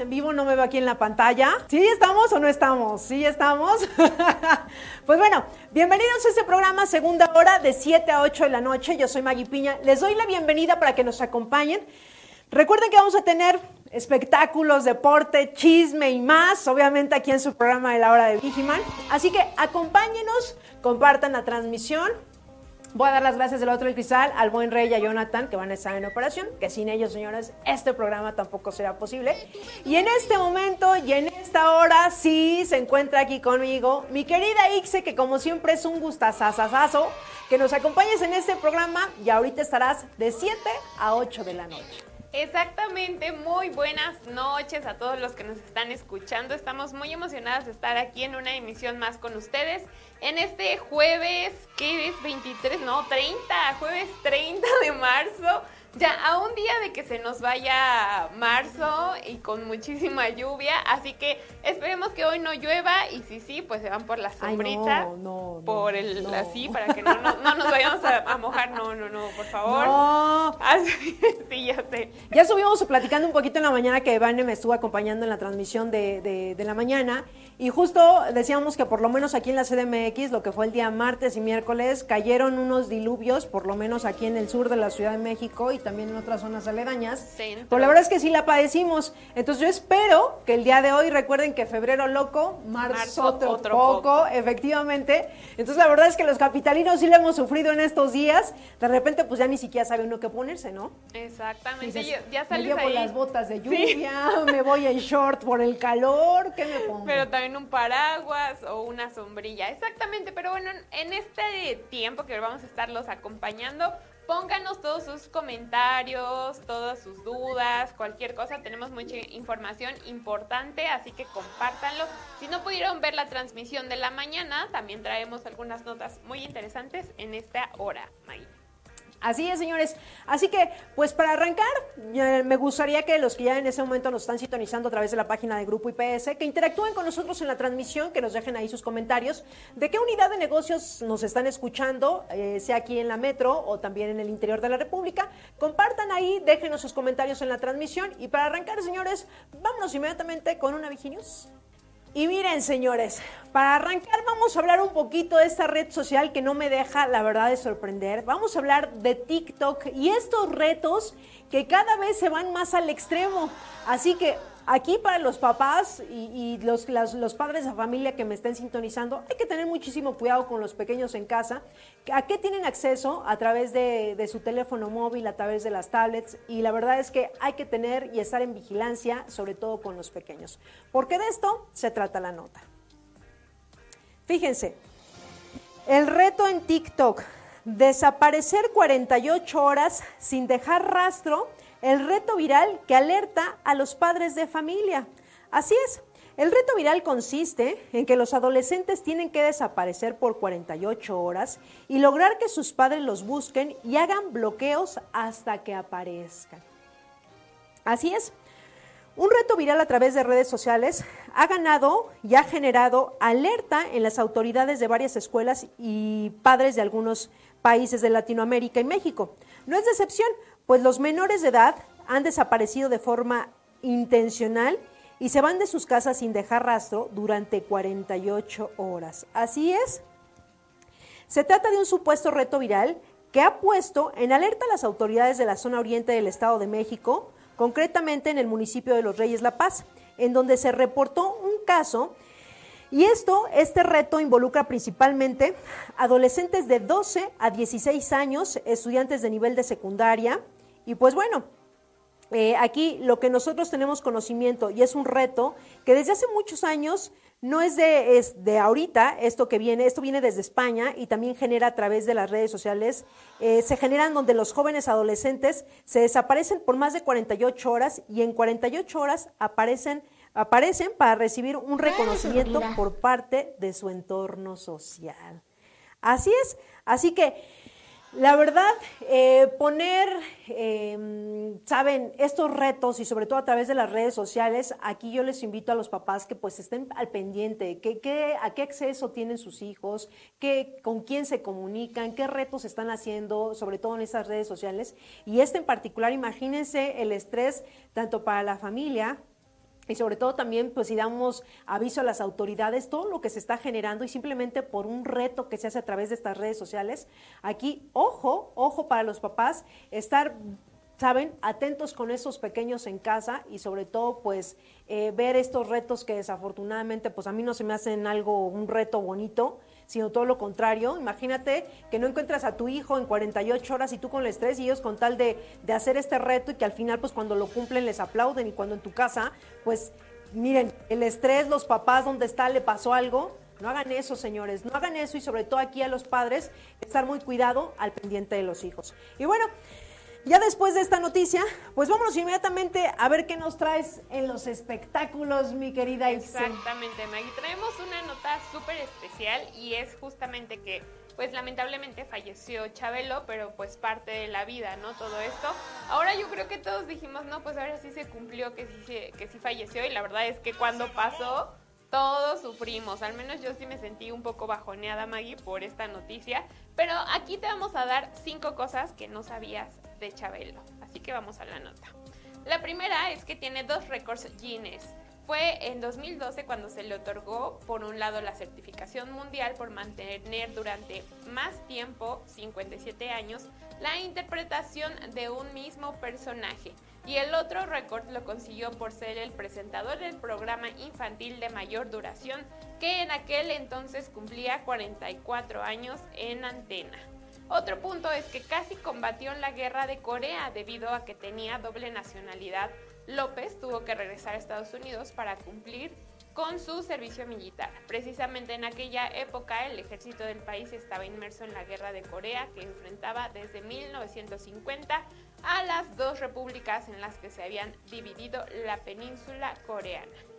En vivo, no me veo aquí en la pantalla. ¿Sí estamos o no estamos? Sí estamos. pues bueno, bienvenidos a este programa, segunda hora de 7 a 8 de la noche. Yo soy Maggie Piña. Les doy la bienvenida para que nos acompañen. Recuerden que vamos a tener espectáculos, deporte, chisme y más, obviamente aquí en su programa de la hora de Vigiman. Así que acompáñenos, compartan la transmisión. Voy a dar las gracias del otro del cristal al buen Rey y a Jonathan que van a estar en operación, que sin ellos, señores, este programa tampoco será posible. Y en este momento y en esta hora sí se encuentra aquí conmigo mi querida Ixe, que como siempre es un gustazazazazo, que nos acompañes en este programa y ahorita estarás de 7 a 8 de la noche. Exactamente, muy buenas noches a todos los que nos están escuchando. Estamos muy emocionadas de estar aquí en una emisión más con ustedes en este jueves, ¿qué es? 23, no, 30, jueves 30 de marzo. Ya a un día de que se nos vaya marzo y con muchísima lluvia, así que esperemos que hoy no llueva y si sí, pues se van por la sombrita, Ay, no, no, no, por el no. así para que no, no, no nos vayamos a, a mojar, no, no, no, por favor. No. Así, sí, ya sé. Ya estuvimos platicando un poquito en la mañana que Vane me estuvo acompañando en la transmisión de, de- de la mañana y justo decíamos que por lo menos aquí en la CDMX, lo que fue el día martes y miércoles, cayeron unos diluvios, por lo menos aquí en el sur de la Ciudad de México y también en otras zonas aledañas. Centro. Pero la verdad es que sí la padecimos. Entonces yo espero que el día de hoy recuerden que febrero loco, marzo, Marzo otro, otro poco, poco. efectivamente. Entonces la verdad es que los capitalinos sí lo hemos sufrido en estos días. De repente pues ya ni siquiera sabe uno qué ponerse, ¿no? Exactamente, Dices, ya, ya me sales llevo ahí. las botas de Sí. lluvia, me voy en short por el calor, ¿qué me pongo? Pero también un paraguas o una sombrilla. Exactamente, pero bueno, en este tiempo que vamos a estarlos acompañando, pónganos todos sus comentarios, todas sus dudas, cualquier cosa. Tenemos mucha información importante, así que compártanlo. Si no pudieron ver la transmisión de la mañana, también traemos algunas notas muy interesantes en esta hora, May. Así es, señores. Así que, pues para arrancar, eh, me gustaría que los que ya en ese momento nos están sintonizando a través de la página de Grupo IPS, que interactúen con nosotros en la transmisión, que nos dejen ahí sus comentarios de qué unidad de negocios nos están escuchando, eh, sea aquí en la metro o también en el interior de la República. Compartan ahí, déjenos sus comentarios en la transmisión. Y para arrancar, señores, vámonos inmediatamente con una Viginews. Y miren, señores, para arrancar vamos a hablar un poquito de esta red social que no me deja, la verdad, de sorprender. Vamos a hablar de TikTok y estos retos que cada vez se van más al extremo. Así que aquí para los papás y, los, padres de familia que me estén sintonizando, hay que tener muchísimo cuidado con los pequeños en casa. ¿A qué tienen acceso? A través de su teléfono móvil, a través de las tablets. Y la verdad es que hay que tener y estar en vigilancia, sobre todo con los pequeños. Porque de esto se trata la nota. Fíjense, el reto en TikTok, desaparecer 48 horas sin dejar rastro, el reto viral que alerta a los padres de familia. Así es, el reto viral consiste en que los adolescentes tienen que desaparecer por 48 horas y lograr que sus padres los busquen y hagan bloqueos hasta que aparezcan. Así es, un reto viral a través de redes sociales ha ganado y ha generado alerta en las autoridades de varias escuelas y padres de algunos países de Latinoamérica y México. No es decepción, pues los menores de edad han desaparecido de forma intencional y se van de sus casas sin dejar rastro durante 48 horas. Así es, se trata de un supuesto reto viral que ha puesto en alerta a las autoridades de la zona oriente del Estado de México, concretamente en el municipio de Los Reyes La Paz, en donde se reportó un caso y esto, este reto involucra principalmente adolescentes de 12 a 16 años, estudiantes de nivel de secundaria. Y pues bueno, eh, aquí lo que nosotros tenemos conocimiento y es un reto que desde hace muchos años no es de, es de ahorita, esto que viene, esto viene desde España y también genera a través de las redes sociales, eh, se generan donde los jóvenes adolescentes se desaparecen por más de 48 horas y en 48 horas aparecen aparecen para recibir un reconocimiento por parte de su entorno social. Así es, así que la verdad, eh, poner, em, saben, estos retos y sobre todo a través de las redes sociales, aquí yo les invito a los papás que pues estén al pendiente, que, a qué acceso tienen sus hijos, qué, con quién se comunican, qué retos están haciendo, sobre todo en esas redes sociales. Y este en particular, imagínense el estrés tanto para la familia y sobre todo también, pues si damos aviso a las autoridades, todo lo que se está generando y simplemente por un reto que se hace a través de estas redes sociales, aquí, ojo, ojo para los papás, estar saben, atentos con esos pequeños en casa y sobre todo pues eh, ver estos retos que desafortunadamente pues a mí no se me hacen algo, un reto bonito, sino todo lo contrario. Imagínate que no encuentras a tu hijo en 48 horas y tú con el estrés y ellos con tal de, de hacer este reto y que al final pues cuando lo cumplen les aplauden y cuando en tu casa pues miren, el estrés, los papás, ¿dónde está? ¿Le pasó algo? No hagan eso, señores, no hagan eso y sobre todo aquí a los padres, estar muy cuidado al pendiente de los hijos. Y bueno, ya después de esta noticia, pues vámonos inmediatamente a ver qué nos traes en los espectáculos, mi querida Ibsen. Exactamente, Maggie. Traemos una nota súper especial y es justamente que, pues lamentablemente falleció Chabelo, pero pues parte de la vida, ¿no? Todo esto. Ahora yo creo que todos dijimos, no, pues ahora sí se cumplió que sí, que sí falleció y la verdad es que cuando pasó todos sufrimos, al menos yo sí me sentí un poco bajoneada, Maggie, por esta noticia, pero aquí te vamos a dar cinco cosas que no sabías de Chabelo, así que vamos a la nota. La primera es que tiene dos récords Guinness. Fue en 2012 cuando se le otorgó, por un lado, la certificación mundial por mantener durante más tiempo, 57 años, la interpretación de un mismo personaje y el otro récord lo consiguió por ser el presentador del programa infantil de mayor duración, que en aquel entonces cumplía 44 años en antena. Otro punto es que casi combatió en la guerra de Corea debido a que tenía doble nacionalidad. López tuvo que regresar a Estados Unidos para cumplir con su servicio militar. Precisamente en aquella época el ejército del país estaba inmerso en la guerra de Corea que enfrentaba desde 1950 a las dos repúblicas en las que se habían dividido la península coreana.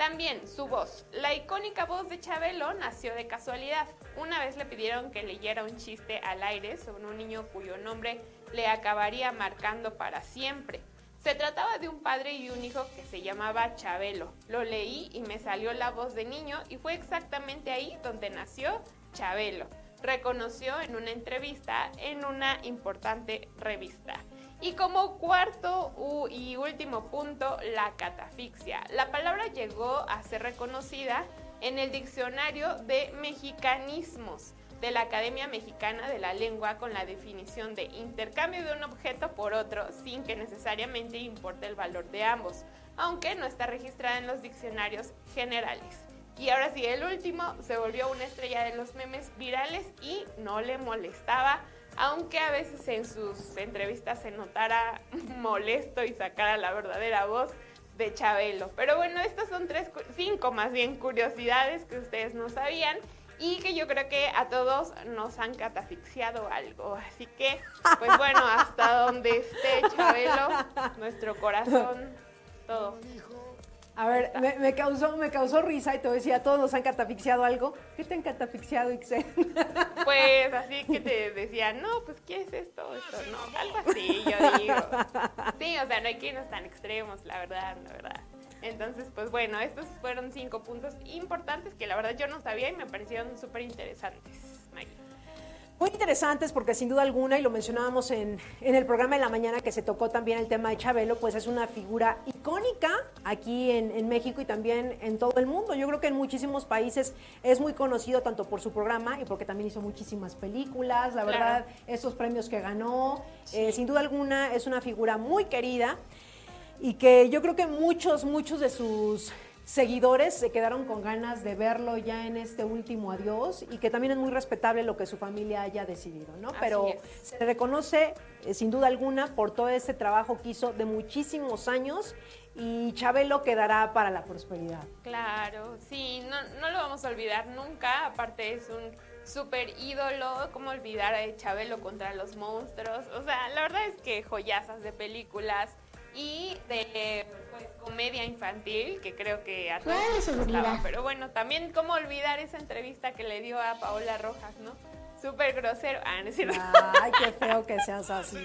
También su voz. La icónica voz de Chabelo nació de casualidad. Una vez le pidieron que leyera un chiste al aire sobre un niño cuyo nombre le acabaría marcando para siempre. Se trataba de un padre y un hijo que se llamaba Chabelo. Lo leí y me salió la voz de niño y fue exactamente ahí donde nació Chabelo. Reconoció en una entrevista en una importante revista. Y como cuarto y último punto, la catafixia. La palabra llegó a ser reconocida en el diccionario de mexicanismos de la Academia Mexicana de la Lengua con la definición de intercambio de un objeto por otro sin que necesariamente importe el valor de ambos, aunque no está registrada en los diccionarios generales. Y ahora sí, el último se volvió una estrella de los memes virales y no le molestaba aunque a veces en sus entrevistas se notara molesto y sacara la verdadera voz de Chabelo. Pero bueno, estas son tres, cinco más bien curiosidades que ustedes no sabían y que yo creo que a todos nos han catafixiado algo. Así que, pues bueno, hasta donde esté Chabelo, nuestro corazón, todo. A ver, me, causó, me causó risa y te decía, todos nos han catafixiado algo. ¿Qué te han catafixiado, Ixel? Pues así que te decía, no, pues ¿qué es esto? Esto no, algo así, yo digo. Sí, o sea, no hay quienes tan extremos, la verdad, la verdad. Entonces, pues bueno, estos fueron cinco puntos importantes que la verdad yo no sabía y me parecieron súper interesantes, Maggie. Muy interesantes porque sin duda alguna, y lo mencionábamos en, el programa de la mañana que se tocó también el tema de Chabelo, pues es una figura icónica aquí en, México y también en todo el mundo. Yo creo que en muchísimos países es muy conocido tanto por su programa y porque también hizo muchísimas películas, la verdad, esos premios que ganó, eh, sin duda alguna es una figura muy querida y que yo creo que muchos, muchos de sus seguidores se quedaron con ganas de verlo ya en este último adiós y que también es muy respetable lo que su familia haya decidido, ¿no? Pero se reconoce eh, sin duda alguna por todo ese trabajo que hizo de muchísimos años y Chabelo quedará para la prosperidad. Claro, sí, no, no lo vamos a olvidar nunca, aparte es un súper ídolo, ¿cómo olvidar a Chabelo contra los monstruos? O sea, la verdad es que joyazas de películas y de pues, comedia infantil, que creo que a todos nos gustaba. Pero bueno, también cómo olvidar esa entrevista que le dio a Paola Rojas, ¿no? Súper grosero. Ah, no es cierto. Ay, qué feo que seas así.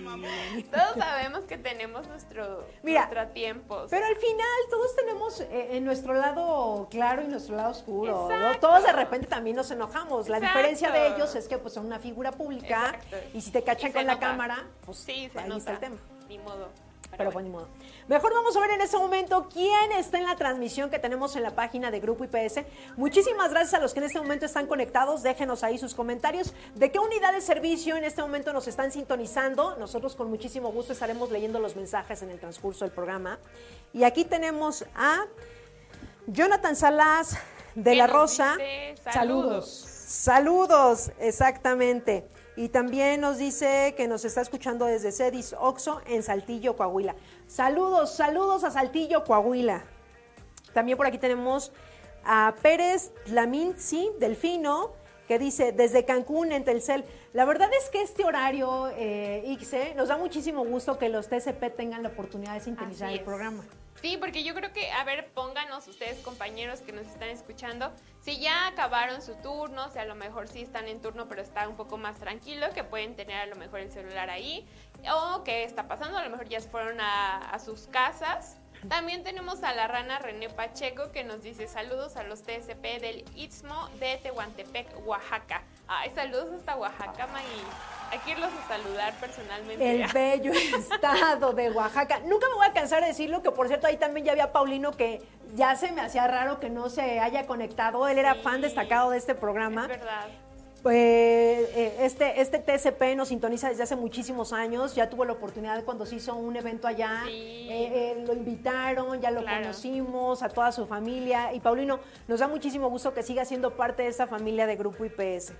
Todos sabemos que tenemos nuestro, nuestro tiempo. Pero al final todos tenemos eh, en nuestro lado claro y nuestro lado oscuro. Todos de repente también nos enojamos. La diferencia de ellos es que pues son una figura pública y si te cachan con la cámara, pues sí, ahí está el tema. Ni modo. Pero, bueno, modo. Mejor vamos a ver en este momento quién está en la transmisión que tenemos en la página de Grupo IPS. Muchísimas gracias a los que en este momento están conectados. Déjenos ahí sus comentarios. ¿De qué unidad de servicio en este momento nos están sintonizando? Nosotros con muchísimo gusto estaremos leyendo los mensajes en el transcurso del programa. Y aquí tenemos a Jonathan Salas de la Rosa. saludos. Saludos, exactamente. Y también nos dice que nos está escuchando desde Cedis Oxo en Saltillo, Coahuila. Saludos, saludos a Saltillo, Coahuila. También por aquí tenemos a Pérez Laminzi, Delfino, que dice desde Cancún en Telcel. La verdad es que este horario, eh, Ixe, nos da muchísimo gusto que los TCP tengan la oportunidad de sintonizar el programa. Sí, porque yo creo que, a ver, pónganos ustedes, compañeros que nos están escuchando, si ya acabaron su turno, si a lo mejor sí están en turno, pero está un poco más tranquilo, que pueden tener a lo mejor el celular ahí, o qué está pasando, a lo mejor ya se fueron a, sus casas. También tenemos a la rana René Pacheco que nos dice saludos a los TSP del Istmo de Tehuantepec, Oaxaca. Ay, saludos hasta Oaxaca, Magui. Hay que irlos a saludar personalmente. El bello estado de Oaxaca. Nunca me voy a cansar de decirlo, que por cierto ahí también ya había Paulino que ya se me hacía raro que no se haya conectado. Él era fan destacado de este programa. Es verdad. Pues eh, este, este TCP nos sintoniza desde hace muchísimos años. Ya tuvo la oportunidad cuando se hizo un evento allá. Eh, eh, lo invitaron, ya lo conocimos, a toda su familia. Y Paulino, nos da muchísimo gusto que siga siendo parte de esa familia de Grupo IPS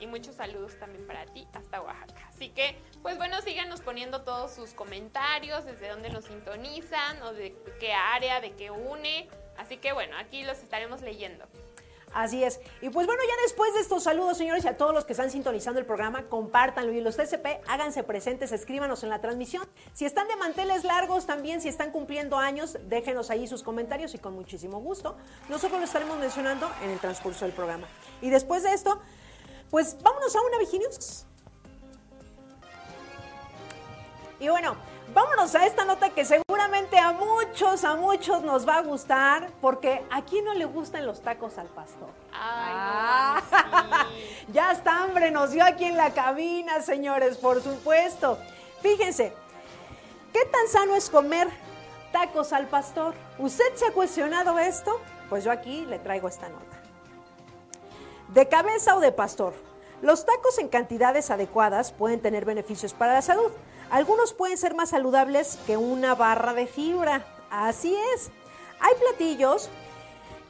y muchos saludos también para ti hasta Oaxaca. Así que, pues bueno, síganos poniendo todos sus comentarios, desde dónde nos sintonizan o de qué área, de qué une. Así que bueno, aquí los estaremos leyendo. Así es. Y pues bueno, ya después de estos saludos, señores, y a todos los que están sintonizando el programa, compártanlo. Y los TCP, háganse presentes, escríbanos en la transmisión. Si están de manteles largos también, si están cumpliendo años, déjenos ahí sus comentarios y con muchísimo gusto. Nosotros lo estaremos mencionando en el transcurso del programa. Y después de esto, pues vámonos a una Viginius. Y bueno, vámonos a esta nota que seguramente a muchos, a muchos nos va a gustar, porque a quién no le gustan los tacos al pastor. Ay, ah, ya está hambre, nos dio aquí en la cabina, señores, por supuesto. Fíjense, ¿qué tan sano es comer tacos al pastor? ¿Usted se ha cuestionado esto? Pues yo aquí le traigo esta nota. De cabeza o de pastor. Los tacos en cantidades adecuadas pueden tener beneficios para la salud. Algunos pueden ser más saludables que una barra de fibra. Así es. Hay platillos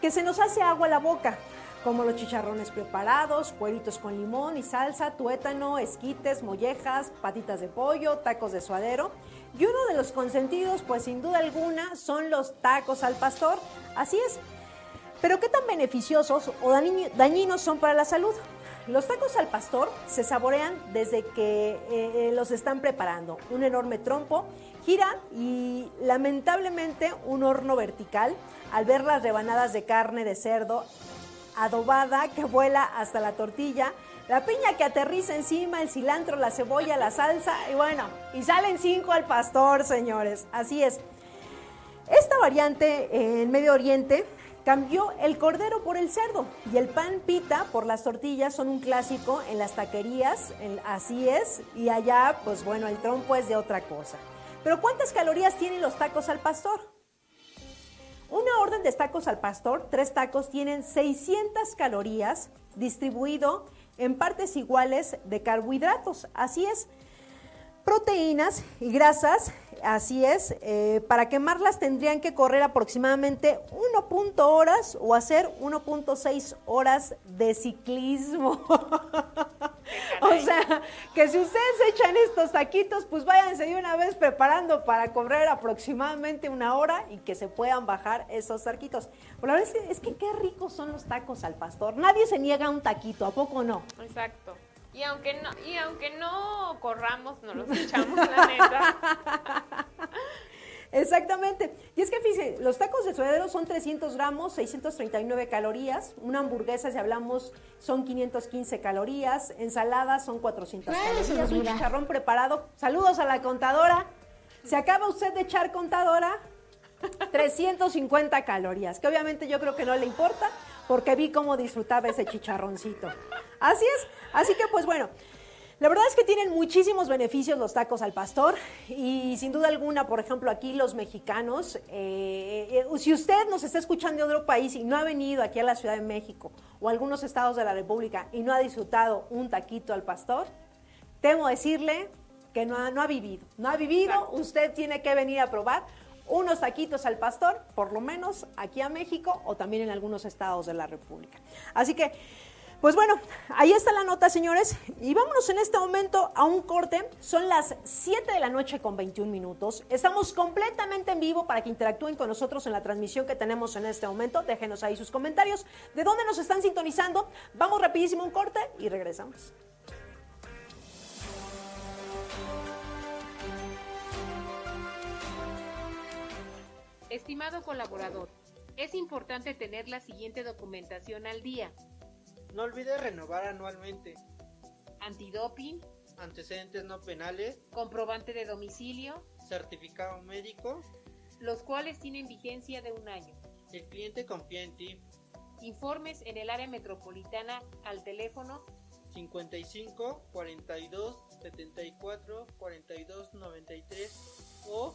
que se nos hace agua a la boca, como los chicharrones preparados, cueritos con limón y salsa, tuétano, esquites, mollejas, patitas de pollo, tacos de suadero. Y uno de los consentidos, pues sin duda alguna, son los tacos al pastor. Así es. Pero ¿qué tan beneficiosos o dañinos son para la salud? Los tacos al pastor se saborean desde que eh, eh, los están preparando. Un enorme trompo gira y lamentablemente un horno vertical al ver las rebanadas de carne de cerdo adobada que vuela hasta la tortilla, la piña que aterriza encima, el cilantro, la cebolla, la salsa y bueno, y salen cinco al pastor, señores. Así es. Esta variante en Medio Oriente Cambió el cordero por el cerdo y el pan pita por las tortillas son un clásico en las taquerías, así es, y allá pues bueno, el trompo es de otra cosa. Pero ¿cuántas calorías tienen los tacos al pastor? Una orden de tacos al pastor, tres tacos tienen 600 calorías distribuido en partes iguales de carbohidratos, así es, proteínas y grasas Así es, eh, para quemarlas tendrían que correr aproximadamente 1.0 horas o hacer 1.6 horas de ciclismo. o sea, que si ustedes echan estos taquitos, pues váyanse de una vez preparando para correr aproximadamente una hora y que se puedan bajar esos taquitos. Pero la verdad es que qué ricos son los tacos al pastor. Nadie se niega a un taquito, ¿a poco no? Exacto. Y aunque no, y aunque no corramos, no los echamos, la neta. Exactamente. Y es que fíjense, los tacos de suadero son 300 gramos, 639 calorías. Una hamburguesa, si hablamos, son 515 calorías. Ensaladas son 400 calorías. Un chicharrón preparado. Saludos a la contadora. Se acaba usted de echar contadora. 350 calorías, que obviamente yo creo que no le importa porque vi cómo disfrutaba ese chicharroncito. Así es. Así que pues bueno, la verdad es que tienen muchísimos beneficios los tacos al pastor y sin duda alguna, por ejemplo, aquí los mexicanos, eh, eh, si usted nos está escuchando de otro país y no ha venido aquí a la Ciudad de México o algunos estados de la República y no ha disfrutado un taquito al pastor, temo decirle que no ha, no ha vivido. No ha vivido, usted tiene que venir a probar unos taquitos al pastor, por lo menos aquí a México o también en algunos estados de la República. Así que pues bueno, ahí está la nota, señores. Y vámonos en este momento a un corte. Son las 7 de la noche con 21 minutos. Estamos completamente en vivo para que interactúen con nosotros en la transmisión que tenemos en este momento. Déjenos ahí sus comentarios. ¿De dónde nos están sintonizando? Vamos rapidísimo un corte y regresamos. Estimado colaborador, es importante tener la siguiente documentación al día no olvides renovar anualmente. Antidoping. Antecedentes no penales. Comprobante de domicilio. Certificado médico. Los cuales tienen vigencia de un año. El cliente confía en ti. Informes en el área metropolitana al teléfono 55 42 74 42 93 o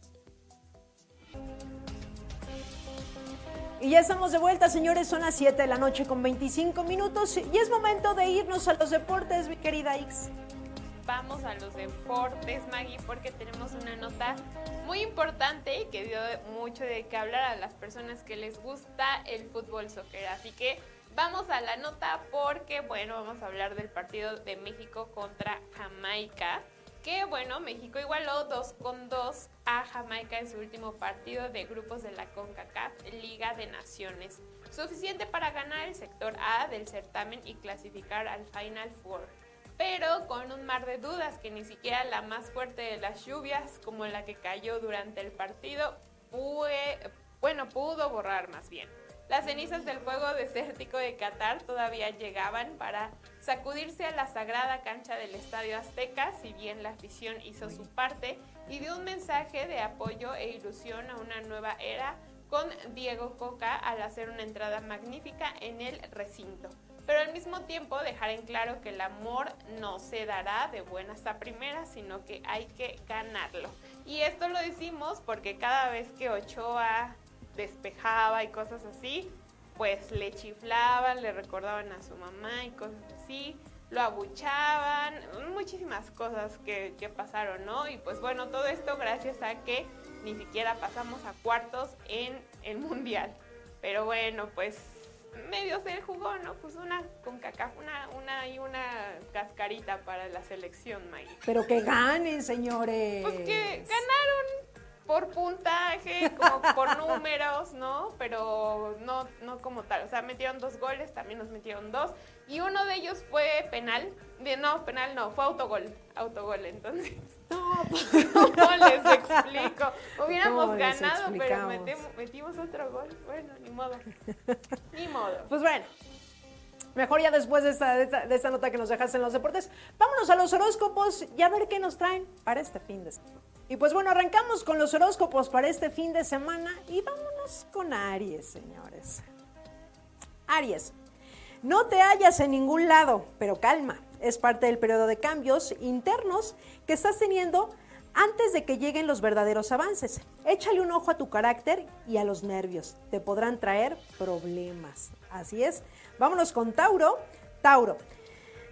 Y ya estamos de vuelta, señores. Son las 7 de la noche con 25 minutos y es momento de irnos a los deportes, mi querida Ix vamos a los deportes, Maggie, porque tenemos una nota muy importante que dio mucho de qué hablar a las personas que les gusta el fútbol soccer. Así que vamos a la nota porque, bueno, vamos a hablar del partido de México contra Jamaica. Que bueno, México igualó 2 con 2 a Jamaica en su último partido de grupos de la CONCACAF Liga de Naciones. Suficiente para ganar el sector A del certamen y clasificar al Final Four pero con un mar de dudas que ni siquiera la más fuerte de las lluvias, como la que cayó durante el partido, bueno, pudo borrar más bien. Las cenizas del fuego desértico de Qatar todavía llegaban para sacudirse a la sagrada cancha del Estadio Azteca, si bien la afición hizo su parte y dio un mensaje de apoyo e ilusión a una nueva era con Diego Coca al hacer una entrada magnífica en el recinto pero al mismo tiempo dejar en claro que el amor no se dará de buenas a primeras, sino que hay que ganarlo. Y esto lo decimos porque cada vez que Ochoa despejaba y cosas así, pues le chiflaban, le recordaban a su mamá y cosas así, lo abuchaban, muchísimas cosas que, que pasaron, ¿no? Y pues bueno, todo esto gracias a que ni siquiera pasamos a cuartos en el mundial. Pero bueno, pues medio se jugó, ¿no? Pues una con caca, una, una y una cascarita para la selección, Maggie. Pero que ganen, señores. Pues que ganaron por puntaje, como por números, ¿no? Pero no, no como tal. O sea, metieron dos goles, también nos metieron dos. Y uno de ellos fue penal. no, penal no, fue autogol. Autogol, entonces. No, ¿cómo les explico? Hubiéramos ganado, pero metimos otro gol. Bueno, ni modo. Ni modo. Pues bueno. Mejor ya después de esta, de, esta, nota que nos dejaste en los deportes, vámonos a los horóscopos y a ver qué nos traen para este fin de semana. Y pues bueno, arrancamos con los horóscopos para este fin de semana y vámonos con Aries, señores. Aries, no te hallas en ningún lado, pero calma, es parte del periodo de cambios internos que estás teniendo antes de que lleguen los verdaderos avances. Échale un ojo a tu carácter y a los nervios, te podrán traer problemas. Así es, vámonos con Tauro. Tauro,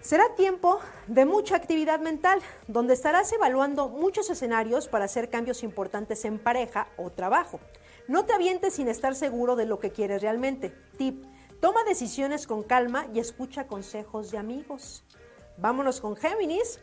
Será tiempo de mucha actividad mental, donde estarás evaluando muchos escenarios para hacer cambios importantes en pareja o trabajo. No te avientes sin estar seguro de lo que quieres realmente. Tip, toma decisiones con calma y escucha consejos de amigos. Vámonos con Géminis.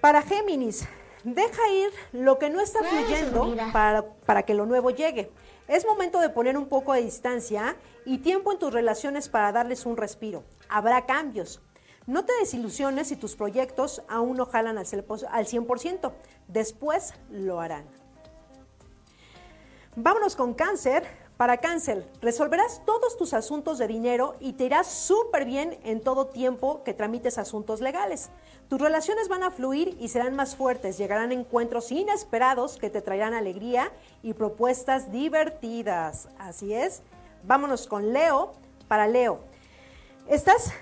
Para Géminis, deja ir lo que no está fluyendo para, para que lo nuevo llegue. Es momento de poner un poco de distancia y tiempo en tus relaciones para darles un respiro. Habrá cambios. No te desilusiones si tus proyectos aún no jalan al 100%. Después lo harán. Vámonos con cáncer. Para cáncer, resolverás todos tus asuntos de dinero y te irás súper bien en todo tiempo que tramites asuntos legales. Tus relaciones van a fluir y serán más fuertes. Llegarán encuentros inesperados que te traerán alegría y propuestas divertidas. Así es. Vámonos con Leo. Para Leo, estás,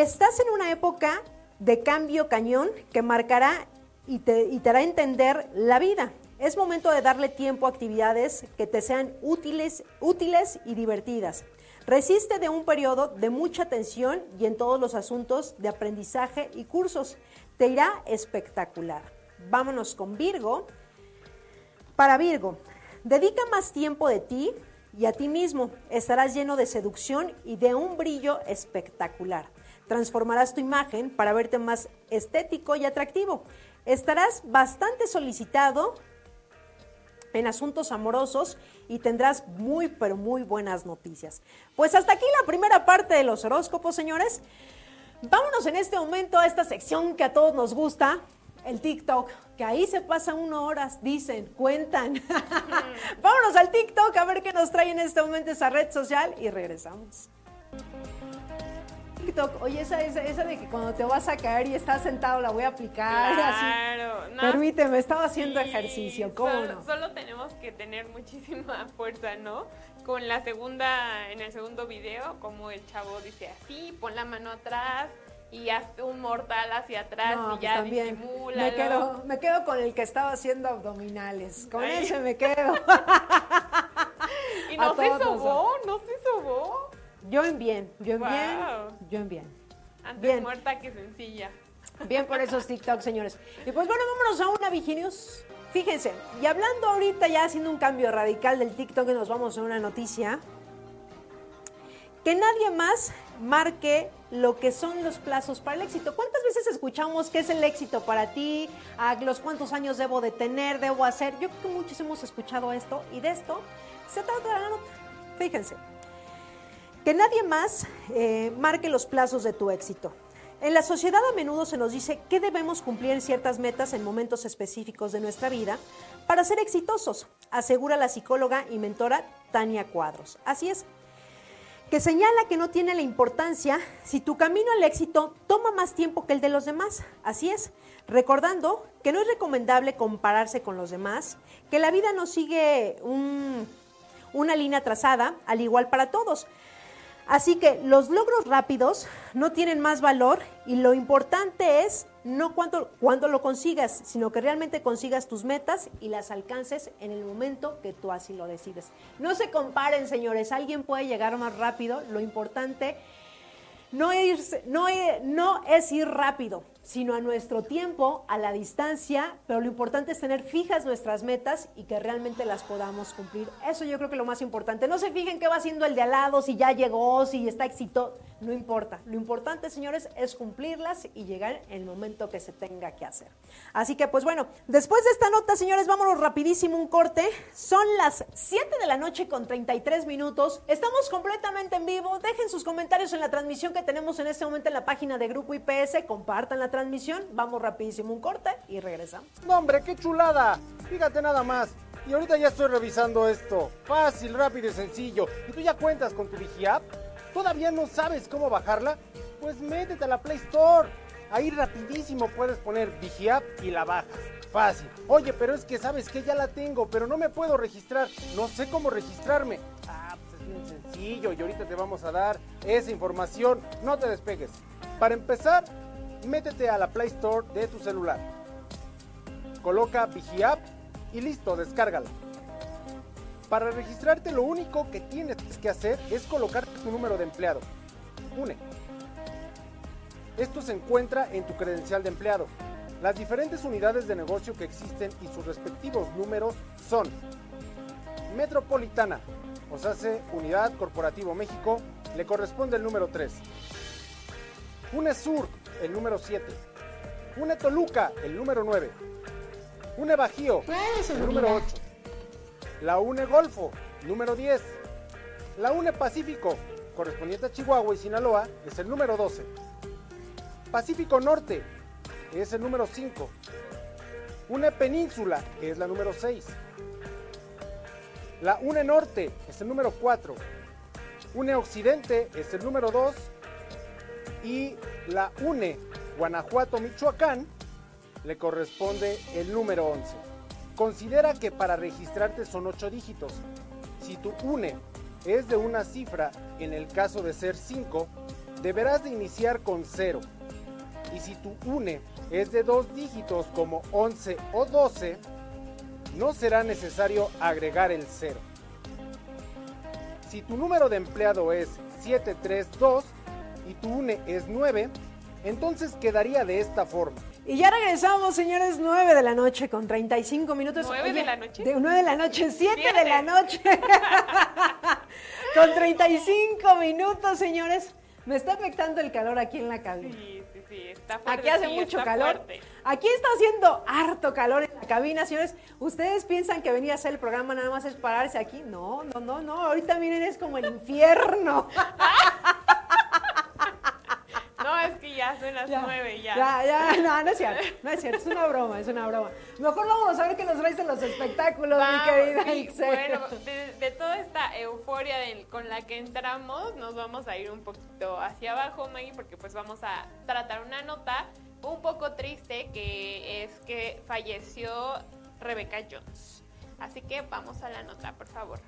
estás en una época de cambio cañón que marcará y te, hará entender la vida. Es momento de darle tiempo a actividades que te sean útiles, útiles y divertidas. Resiste de un periodo de mucha tensión y en todos los asuntos de aprendizaje y cursos. Te irá espectacular. Vámonos con Virgo. Para Virgo, dedica más tiempo de ti y a ti mismo. Estarás lleno de seducción y de un brillo espectacular. Transformarás tu imagen para verte más estético y atractivo. Estarás bastante solicitado en asuntos amorosos y tendrás muy, pero muy buenas noticias. Pues hasta aquí la primera parte de los horóscopos, señores. Vámonos en este momento a esta sección que a todos nos gusta, el TikTok, que ahí se pasan una horas, dicen, cuentan. Vámonos al TikTok a ver qué nos trae en este momento esa red social y regresamos. TikTok, oye, esa, esa, esa, de que cuando te vas a caer y estás sentado la voy a aplicar. Claro, así. Permíteme, estaba haciendo Sí, ejercicio, ¿cómo solo, no? Solo tenemos que tener muchísima fuerza, ¿no? Con la segunda, en el segundo video, como el chavo dice así, pon la mano atrás y haz un mortal hacia atrás No, y pues ya también. disimúlalo. Me quedo, me quedo con el que estaba haciendo abdominales. Con Ay. ese me quedo. Y no se sobó, no se sobó. Yo en bien, yo en Wow. bien, yo en bien. Antes Bien. muerta que sencilla. Bien por esos TikTok, señores. Y pues bueno, vámonos a una Viginius. Fíjense, y hablando ahorita ya haciendo un cambio radical del TikTok, nos vamos a una noticia. Que nadie más marque lo que son los plazos para el éxito. ¿Cuántas veces escuchamos qué es el éxito para ti? ¿A los cuántos años debo de tener, debo hacer? Yo creo que muchos hemos escuchado esto y de esto se trata la nota. Fíjense, que nadie más eh, marque los plazos de tu éxito. En la sociedad a menudo se nos dice que debemos cumplir ciertas metas en momentos específicos de nuestra vida para ser exitosos, asegura la psicóloga y mentora Tania Cuadros. Así es, que señala que no tiene la importancia si tu camino al éxito toma más tiempo que el de los demás. Así es, recordando que no es recomendable compararse con los demás, que la vida no sigue un- una línea trazada, al igual para todos. Así que los logros rápidos no tienen más valor y lo importante es no cuánto, lo consigas, sino que realmente consigas tus metas y las alcances en el momento que tú así lo decides. No se comparen, señores, alguien puede llegar más rápido, lo importante es, no, es, no es ir rápido, sino a nuestro tiempo, a la distancia, pero lo importante es tener fijas nuestras metas y que realmente las podamos cumplir. Eso yo creo que es lo más importante. No se fijen qué va haciendo el de al lado, si ya llegó, si está exitoso, no importa. Lo importante, señores, es cumplirlas y llegar en el momento que se tenga que hacer. Así que, pues bueno, después de esta nota, señores, vámonos rapidísimo un corte. Son las 7 de la noche con 33 minutos. Estamos completamente en vivo. Dejen sus comentarios en la transmisión que tenemos en este momento en la página de Grupo IPS. Compartan la transmisión. Vamos rapidísimo un corte y regresamos. No, hombre, qué chulada. Fíjate nada más. Y ahorita ya estoy revisando esto. Fácil, rápido y sencillo. ¿Y tú ya cuentas con tu Vigiapp? ¿Todavía no sabes cómo bajarla? Pues métete a la Play Store. Ahí rapidísimo puedes poner Vigiapp y la bajas. Fácil. Oye, pero es que sabes que ya la tengo, pero no me puedo registrar. No sé cómo registrarme. Ah, sencillo y ahorita te vamos a dar esa información. No te despegues. Para empezar, métete a la Play Store de tu celular. Coloca Vigiapp y listo, descárgala. Para registrarte lo único que tienes que hacer es colocar tu número de empleado. UNE. Esto se encuentra en tu credencial de empleado. Las diferentes unidades de negocio que existen y sus respectivos números son Metropolitana, o sea, Unidad Corporativo México, le corresponde el número 3. UNESUR, el número 7. UNE Toluca, el número 9. UNE Bajío, el número 8. La UNE Golfo, número 10. La UNE Pacífico, correspondiente a Chihuahua y Sinaloa, es el número 12. Pacífico Norte, es el número 5. UNE Península, que es la número 6. La UNE Norte es el número 4. UNE Occidente es el número 2. Y la UNE Guanajuato Michoacán le corresponde el número 11. Considera que para registrarte son 8 dígitos. Si tu UNE es de una cifra, en el caso de ser 5, deberás de iniciar con 0. Y si tu UNE es de dos dígitos como 11 o 12, no será necesario agregar el 0. Si tu número de empleado es 732 y tu UNE es 9, entonces quedaría de esta forma. Y ya regresamos, señores, 9 de la noche con 35 minutos. ¿Nueve de la noche? De 9 de la noche, 7 de la noche. con 35 minutos, señores. Me está afectando el calor aquí en la cabina. Sí, sí, está fuerte. Aquí hace sí, mucho calor. fuerte. Aquí está haciendo harto calor en la cabina, señores. ¿Ustedes piensan que venir a hacer el programa nada más es pararse aquí? No, no, no, no. Ahorita miren, es como el infierno. Ya son las nueve, ya. Ya, ya, no, no es cierto, no es cierto, es una broma, es una broma. Mejor vamos a ver qué nos traes en los espectáculos, mi Vamos, querida sí, Ixel. Bueno, de, de toda esta euforia del- con la que entramos, nos vamos a ir un poquito hacia abajo, Maggie, porque pues vamos a tratar una nota un poco triste que es que falleció Rebecca Jones. Así que vamos a la nota, por favor.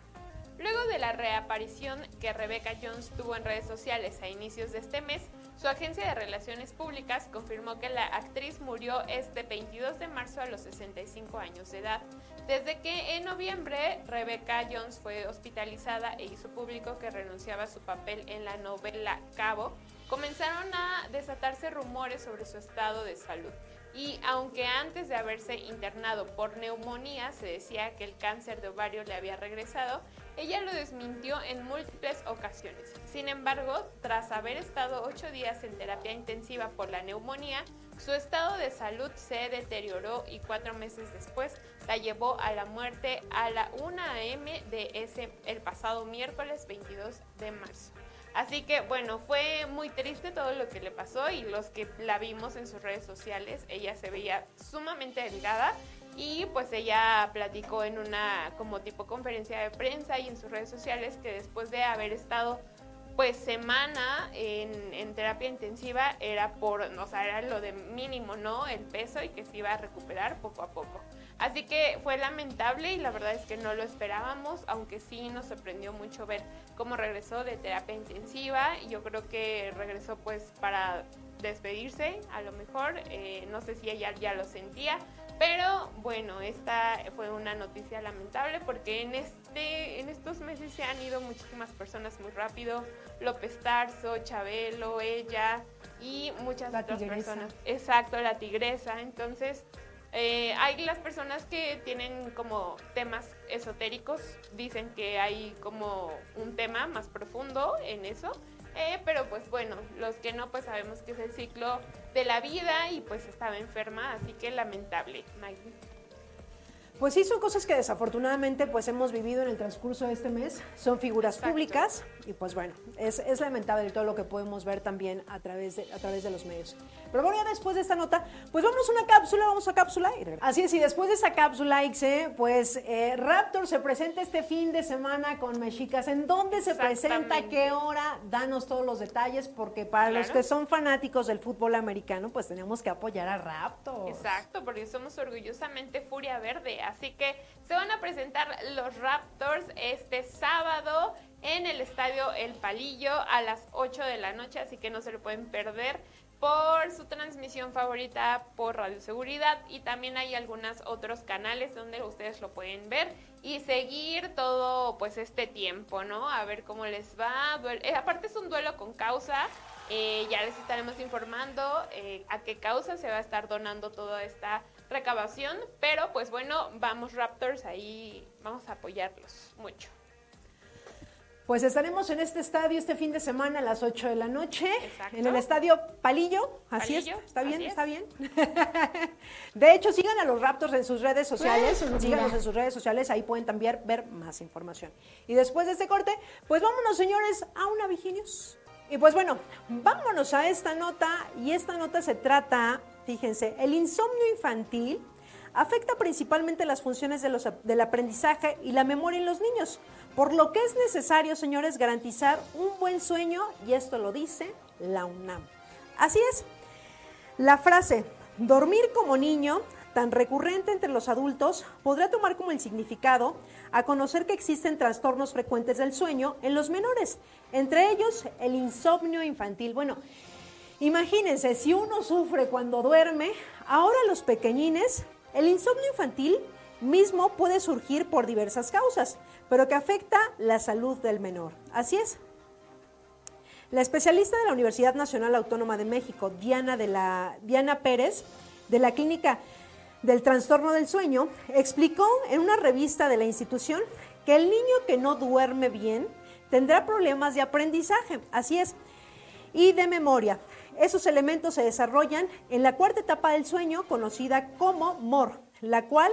Luego de la reaparición que Rebecca Jones tuvo en redes sociales a inicios de este mes, su agencia de relaciones públicas confirmó que la actriz murió este 22 de marzo a los 65 años de edad. Desde que en noviembre Rebecca Jones fue hospitalizada e hizo público que renunciaba a su papel en la novela Cabo, comenzaron a desatarse rumores sobre su estado de salud. Y aunque antes de haberse internado por neumonía se decía que el cáncer de ovario le había regresado, ella lo desmintió en múltiples ocasiones. Sin embargo, tras haber estado ocho días en terapia intensiva por la neumonía, su estado de salud se deterioró y cuatro meses después la llevó a la muerte a la 1 a.m. de ese el pasado miércoles 22 de marzo. Así que bueno, fue muy triste todo lo que le pasó y los que la vimos en sus redes sociales, ella se veía sumamente delgada y pues ella platicó en una como tipo conferencia de prensa y en sus redes sociales que después de haber estado pues semana en, en terapia intensiva era por, o sea, era lo de mínimo, ¿no? El peso y que se iba a recuperar poco a poco. Así que fue lamentable y la verdad es que no lo esperábamos, aunque sí nos sorprendió mucho ver cómo regresó de terapia intensiva. Yo creo que regresó pues para despedirse, a lo mejor, eh, no sé si ella ya lo sentía, pero bueno, esta fue una noticia lamentable porque en este, en estos meses se han ido muchísimas personas muy rápido, López Tarso, Chabelo, ella y muchas La otras tigresa. personas. Exacto, la tigresa. Entonces, eh, hay las personas que tienen como temas esotéricos, dicen que hay como un tema más profundo en eso, eh, pero pues bueno, los que no, pues sabemos que es el ciclo de la vida y pues estaba enferma, así que lamentable, Maggie. Pues sí, son cosas que desafortunadamente pues hemos vivido en el transcurso de este mes. Son figuras Exacto. públicas y pues bueno, es, es lamentable todo lo que podemos ver también a través, de, a través de los medios. Pero bueno, ya después de esta nota, pues vámonos a una cápsula, vamos a cápsula. Así es, y después de esa cápsula, Ixe, pues eh, Raptor se presenta este fin de semana con Mexicas. ¿En dónde se presenta? ¿Qué hora? Danos todos los detalles porque para los que son fanáticos del fútbol americano, pues tenemos que apoyar a Raptor. Exacto, porque somos orgullosamente Furia Verde. Así que se van a presentar los Raptors este sábado en el estadio El Palillo a las 8 de la noche, así que no se lo pueden perder por su transmisión favorita por Radio Seguridad y también hay algunos otros canales donde ustedes lo pueden ver y seguir todo pues este tiempo, ¿no? A ver cómo les va. Eh, aparte es un duelo con causa, eh, ya les estaremos informando eh, a qué causa se va a estar donando toda esta recabación, pero pues bueno, vamos Raptors, ahí vamos a apoyarlos mucho. Pues estaremos en este estadio este fin de semana a las 8 de la noche, Exacto. en el estadio Palillo, así Palillo, es, está bien, es. está bien. de hecho, sigan a los Raptors en sus redes sociales, Pues, síganos mira. en sus redes sociales, ahí pueden también ver más información. Y después de este corte, pues vámonos señores a una Viginius. Y pues bueno, vámonos a esta nota, y esta nota se trata, fíjense, el insomnio infantil afecta principalmente las funciones de los- del aprendizaje y la memoria en los niños, por lo que es necesario, señores, garantizar un buen sueño, y esto lo dice la UNAM. Así es, la frase dormir como niño, tan recurrente entre los adultos, podrá tomar como el significado a conocer que existen trastornos frecuentes del sueño en los menores, entre ellos el insomnio infantil. Bueno, imagínense, si uno sufre cuando duerme, ahora los pequeñines, el insomnio infantil mismo puede surgir por diversas causas, pero que afecta la salud del menor. Así es. La especialista de la Universidad Nacional Autónoma de México, Diana, de la, Diana Pérez, de la Clínica del Trastorno del Sueño, explicó en una revista de la institución que el niño que no duerme bien tendrá problemas de aprendizaje, así es, y de memoria. Esos elementos se desarrollan en la cuarta etapa del sueño, conocida como MOR, la cual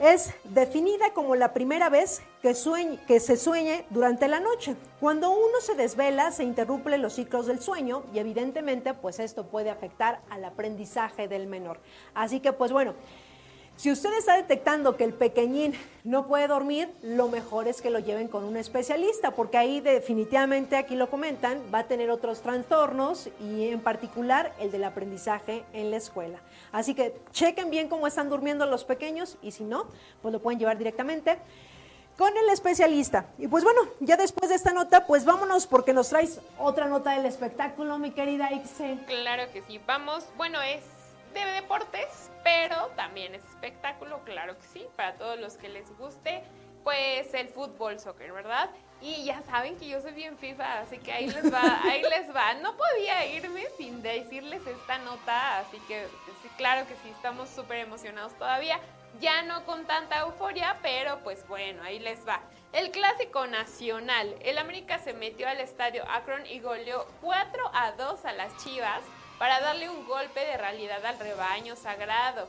es definida como la primera vez que, sueñe- que se sueñe durante la noche. Cuando uno se desvela, se interrumpen los ciclos del sueño y evidentemente pues esto puede afectar al aprendizaje del menor. Así que pues bueno, si usted está detectando que el pequeñín no puede dormir, lo mejor es que lo lleven con un especialista, porque ahí definitivamente, aquí lo comentan, va a tener otros trastornos y en particular el del aprendizaje en la escuela. Así que chequen bien cómo están durmiendo los pequeños y si no, pues lo pueden llevar directamente con el especialista. Y pues bueno, ya después de esta nota, pues vámonos porque nos traes otra nota del espectáculo, mi querida Ixe. Claro que sí. Vamos, bueno, es de deportes, pero también es espectáculo, claro que sí, para todos los que les guste, pues el fútbol, soccer, ¿verdad? Y ya saben que yo soy bien FIFA, así que ahí les va, ahí les va. No podía irme sin decirles esta nota, así que sí, claro que sí, estamos súper emocionados todavía. Ya no con tanta euforia, pero pues bueno, ahí les va. El clásico nacional. El América se metió al estadio Akron y goleó 4 a 2 a las Chivas para darle un golpe de realidad al rebaño sagrado.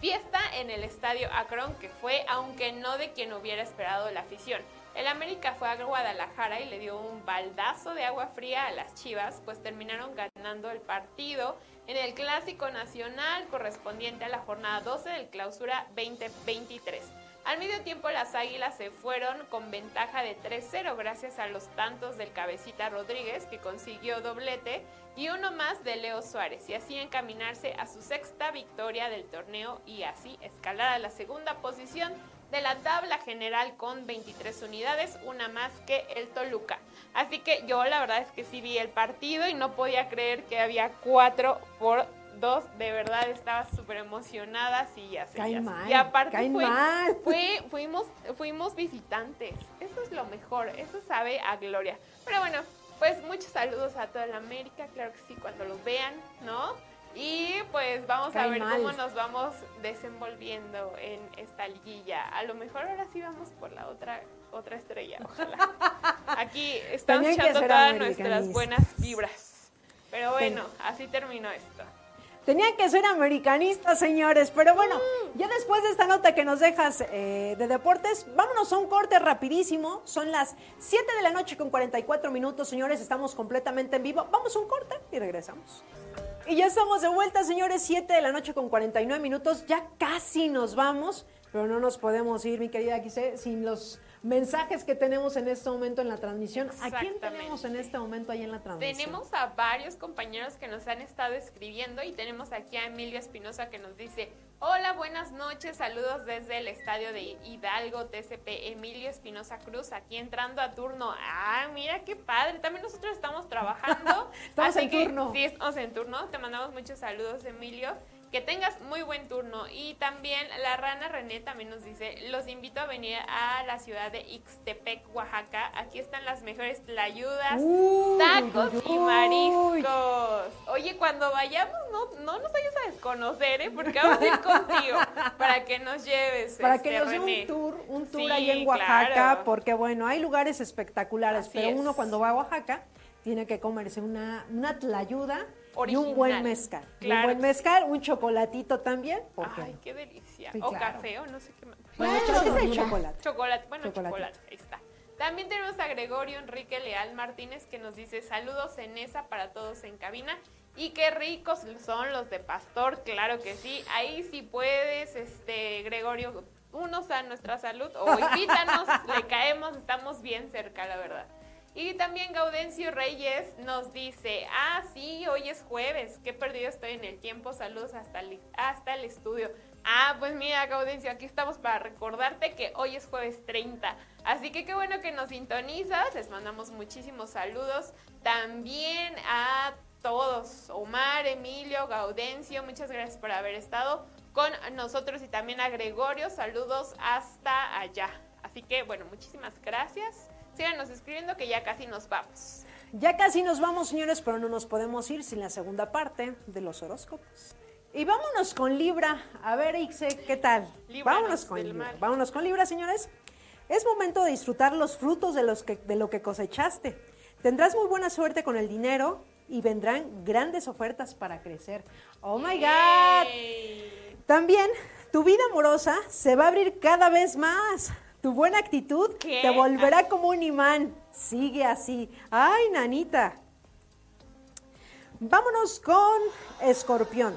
Fiesta en el estadio Akron que fue, aunque no de quien hubiera esperado la afición. El América fue a Guadalajara y le dio un baldazo de agua fría a las Chivas, pues terminaron ganando el partido en el Clásico Nacional correspondiente a la jornada 12 del Clausura 2023. Al medio tiempo las Águilas se fueron con ventaja de 3-0 gracias a los tantos del cabecita Rodríguez que consiguió doblete y uno más de Leo Suárez y así encaminarse a su sexta victoria del torneo y así escalar a la segunda posición de la tabla general con 23 unidades, una más que el Toluca. Así que yo la verdad es que sí vi el partido y no podía creer que había 4 por 2, de verdad estaba súper emocionada, sí, ya sé. Ya sé. mal, y aparte fue- mal. fue- fuimos, fuimos visitantes, eso es lo mejor, eso sabe a gloria. Pero bueno, pues muchos saludos a toda la América, claro que sí, cuando lo vean, ¿no? Y pues vamos a Cae ver mal. cómo nos vamos desenvolviendo en esta liguilla. A lo mejor ahora sí vamos por la otra otra estrella, ojalá. Aquí estamos echando todas nuestras buenas vibras. Pero bueno, así terminó esto. Tenían que ser americanistas, señores. Pero bueno, Mm. ya después de esta nota que nos dejas eh, de deportes, vámonos a un corte rapidísimo. Son las 7 de la noche con 44 minutos, señores. Estamos completamente en vivo. Vamos a un corte y regresamos. Y ya estamos de vuelta, señores. 7 de la noche con 49 minutos. Ya casi nos vamos, pero no nos podemos ir, mi querida Quise, sin los mensajes que tenemos en este momento en la transmisión. ¿A quién tenemos en este momento ahí en la transmisión? Tenemos a varios compañeros que nos han estado escribiendo y tenemos aquí a Emilio Espinosa que nos dice, hola, buenas noches, saludos desde el estadio de Hidalgo, TCP, Emilio Espinosa Cruz, aquí entrando a turno. Ah, mira qué padre, también nosotros estamos trabajando. Estamos así en que turno. Sí, estamos en turno, te mandamos muchos saludos, Emilio. Que tengas muy buen turno. Y también la rana René también nos dice, los invito a venir a la ciudad de Ixtepec, Oaxaca. Aquí están las mejores tlayudas, Uy, tacos uy, y mariscos. Oye, cuando vayamos, no, no nos vayas a desconocer, ¿eh? Porque vamos a ir contigo para que nos lleves. Para este, que nos dé un tour, un tour Sí, ahí en Oaxaca, claro. porque bueno, hay lugares espectaculares, Así pero es. uno cuando va a Oaxaca tiene que comerse una, una tlayuda y un buen mezcal. Y un Claro buen mezcal, un chocolatito también, Ay, qué delicia. Sí, o claro. café, o no sé qué más. Bueno, Bueno, es el chocolate. chocolate. Chocolate, bueno, Chocolate. chocolate, ahí está. También tenemos a Gregorio Enrique Leal Martínez que nos dice saludos en esa para todos en cabina. Y qué ricos son los de Pastor, claro que sí. Ahí sí puedes, este, Gregorio, unos a nuestra salud o invítanos, le caemos, estamos bien cerca, la verdad. Y también Gaudencio Reyes nos dice, ah, sí, hoy es jueves, qué perdido estoy en el tiempo, saludos hasta el, hasta el estudio. Ah, pues mira, Gaudencio, aquí estamos para recordarte que hoy es jueves 30. Así que qué bueno que nos sintonizas, les mandamos muchísimos saludos. También a todos, Omar, Emilio, Gaudencio, muchas gracias por haber estado con nosotros y también a Gregorio, saludos hasta allá. Así que bueno, muchísimas gracias. Síganos escribiendo que ya casi nos vamos. ya casi nos vamos, señores, pero no nos podemos ir sin la segunda parte de los horóscopos. Y vámonos con Libra. A ver, Ixe, ¿qué tal? Líbranos vámonos con del Libra. mal. Vámonos con Libra, señores. Es momento de disfrutar los frutos de, los que, de lo que cosechaste. Tendrás muy buena suerte con el dinero y vendrán grandes ofertas para crecer. Oh my God. Yay. También tu vida amorosa se va a abrir cada vez más. Tu buena actitud ¿Qué? te volverá como un imán. Sigue así. Ay, nanita. Vámonos con Escorpión.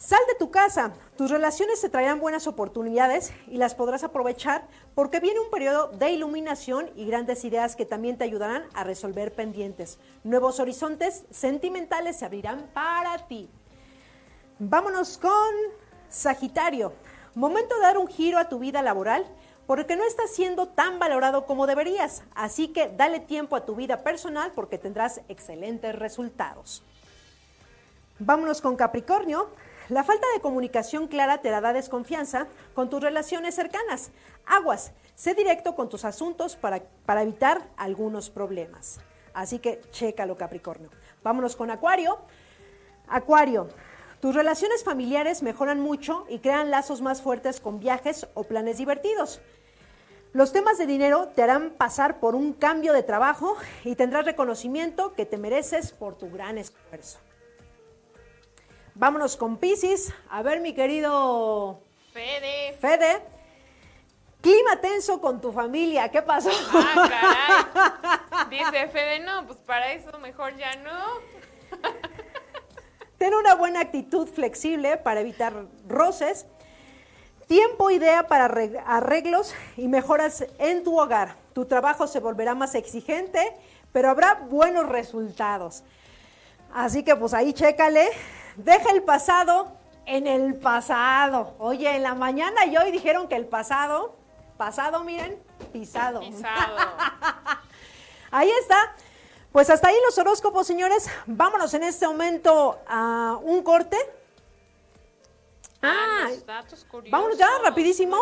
Sal de tu casa. Tus relaciones te traerán buenas oportunidades y las podrás aprovechar porque viene un periodo de iluminación y grandes ideas que también te ayudarán a resolver pendientes. Nuevos horizontes sentimentales se abrirán para ti. Vámonos con Sagitario. Momento de dar un giro a tu vida laboral porque no estás siendo tan valorado como deberías. Así que dale tiempo a tu vida personal porque tendrás excelentes resultados. Vámonos con Capricornio. La falta de comunicación clara te dará desconfianza con tus relaciones cercanas. Aguas, sé directo con tus asuntos para, para evitar algunos problemas. Así que chécalo, Capricornio. Vámonos con Acuario. Acuario, tus relaciones familiares mejoran mucho y crean lazos más fuertes con viajes o planes divertidos. Los temas de dinero te harán pasar por un cambio de trabajo y tendrás reconocimiento que te mereces por tu gran esfuerzo. Vámonos con Piscis. A ver, mi querido Fede. Fede. Clima tenso con tu familia. ¿Qué pasó? Ah, caray. Dice Fede, no, pues para eso mejor ya no. Ten una buena actitud flexible para evitar roces. Tiempo idea para arreg- arreglos y mejoras en tu hogar. Tu trabajo se volverá más exigente, pero habrá buenos resultados. Así que pues ahí chécale. Deja el pasado en el pasado. Oye, en la mañana y hoy dijeron que el pasado, pasado, miren, pisado. Pisado. Ahí está. Pues hasta ahí los horóscopos, señores. Vámonos en este momento a un corte. Ah, Ah, los datos curiosos. vámonos ya, rapidísimo.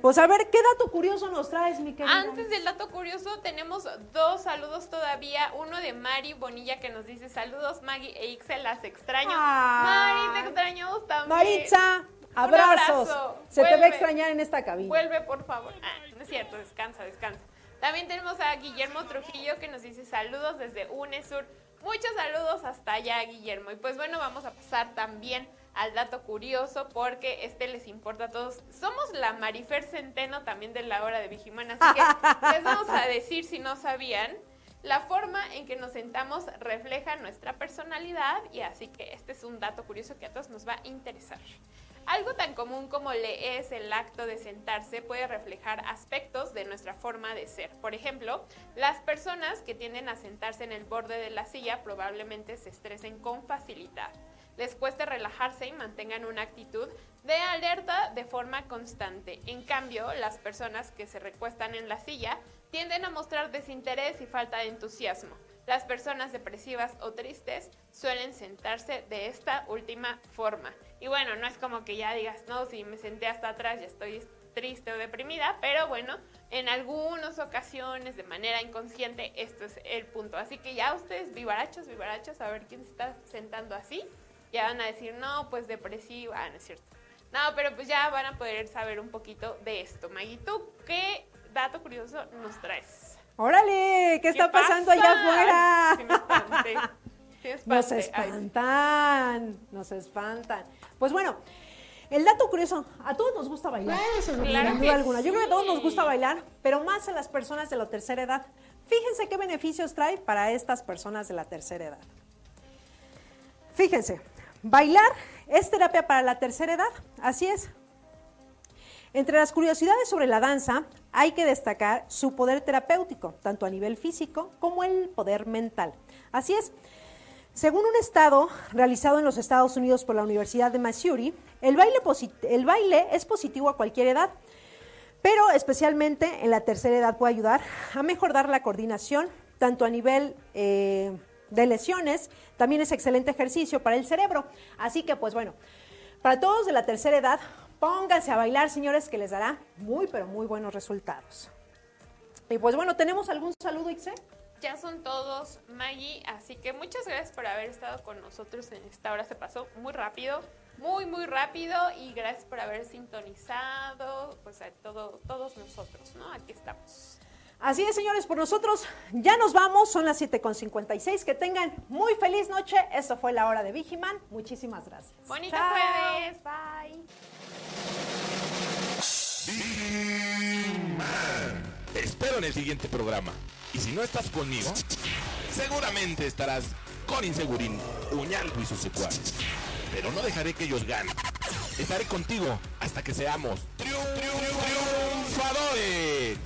Pues a ver, ¿qué dato curioso nos traes, mi querida? Antes del dato curioso, tenemos dos saludos todavía. Uno de Mari Bonilla que nos dice saludos, Maggie e Ixel, las extraño. Ay. Mari, te extrañamos también. Maritza, abrazos. abrazo. Se te va a extrañar en esta cabina. Vuelve, por favor. Ah, no es cierto, descansa, descansa. También tenemos a Guillermo Trujillo que nos dice saludos desde UNESUR. Muchos saludos hasta allá, Guillermo. Y pues bueno, vamos a pasar también al dato curioso porque este les importa a todos. Somos la Marifer Centeno también de la hora de Vigimana, así que les vamos a decir si no sabían. La forma en que nos sentamos refleja nuestra personalidad y así que este es un dato curioso que a todos nos va a interesar. Algo tan común como le es el acto de sentarse puede reflejar aspectos de nuestra forma de ser. Por ejemplo, las personas que tienden a sentarse en el borde de la silla probablemente se estresen con facilidad. Les cueste relajarse y mantengan una actitud de alerta de forma constante. En cambio, las personas que se recuestan en la silla tienden a mostrar desinterés y falta de entusiasmo. Las personas depresivas o tristes suelen sentarse de esta última forma. Y bueno, no es como que ya digas, no, si me senté hasta atrás ya estoy triste o deprimida, pero bueno, en algunas ocasiones de manera inconsciente esto es el punto. Así que ya ustedes, vivarachos, vivarachos, a ver quién se está sentando así, ya van a decir, no, pues depresiva, ah, no es cierto. No, pero pues ya van a poder saber un poquito de esto. Maggie, ¿tú qué dato curioso nos traes? ¡Órale! ¿Qué está pasando allá afuera? Sí me espanté. Sí me Nos. Ay, espantan, nos espantan. Pues bueno, el dato curioso, a todos nos gusta bailar. Claro sin duda alguna. Yo creo que a todos nos gusta bailar, pero más a las personas de la tercera edad. Fíjense qué beneficios trae para estas personas de la tercera edad. Fíjense, bailar es terapia para la tercera edad, así es. Entre las curiosidades sobre la danza, hay que destacar su poder terapéutico, tanto a nivel físico como el poder mental. Así es. Según un estado realizado en los Estados Unidos por la Universidad de Missouri, el baile, es positivo a cualquier edad, pero especialmente en la tercera edad puede ayudar a mejorar la coordinación, tanto a nivel eh, de lesiones, también es excelente ejercicio para el cerebro. Así que, pues bueno, para todos de la tercera edad, pónganse a bailar, señores, que les dará muy, pero muy buenos resultados. Y pues bueno, ¿tenemos algún saludo, Ixe? Ya son todos, Maggie, así que muchas gracias por haber estado con nosotros en esta hora. Se pasó muy rápido, muy, muy rápido y gracias por haber sintonizado, pues a todo, todos nosotros, ¿no? Aquí estamos. Así es, señores, por nosotros ya nos vamos, son las 7.56, que tengan muy feliz noche, esto fue la hora de Vigiman, muchísimas gracias. Bonito Chao. jueves, bye. Te espero en el siguiente programa. Y si no estás conmigo, seguramente estarás con Insegurín, Uñaldo y sus secuaces. Pero no dejaré que ellos ganen. Estaré contigo hasta que seamos triun- triun- triunfadores.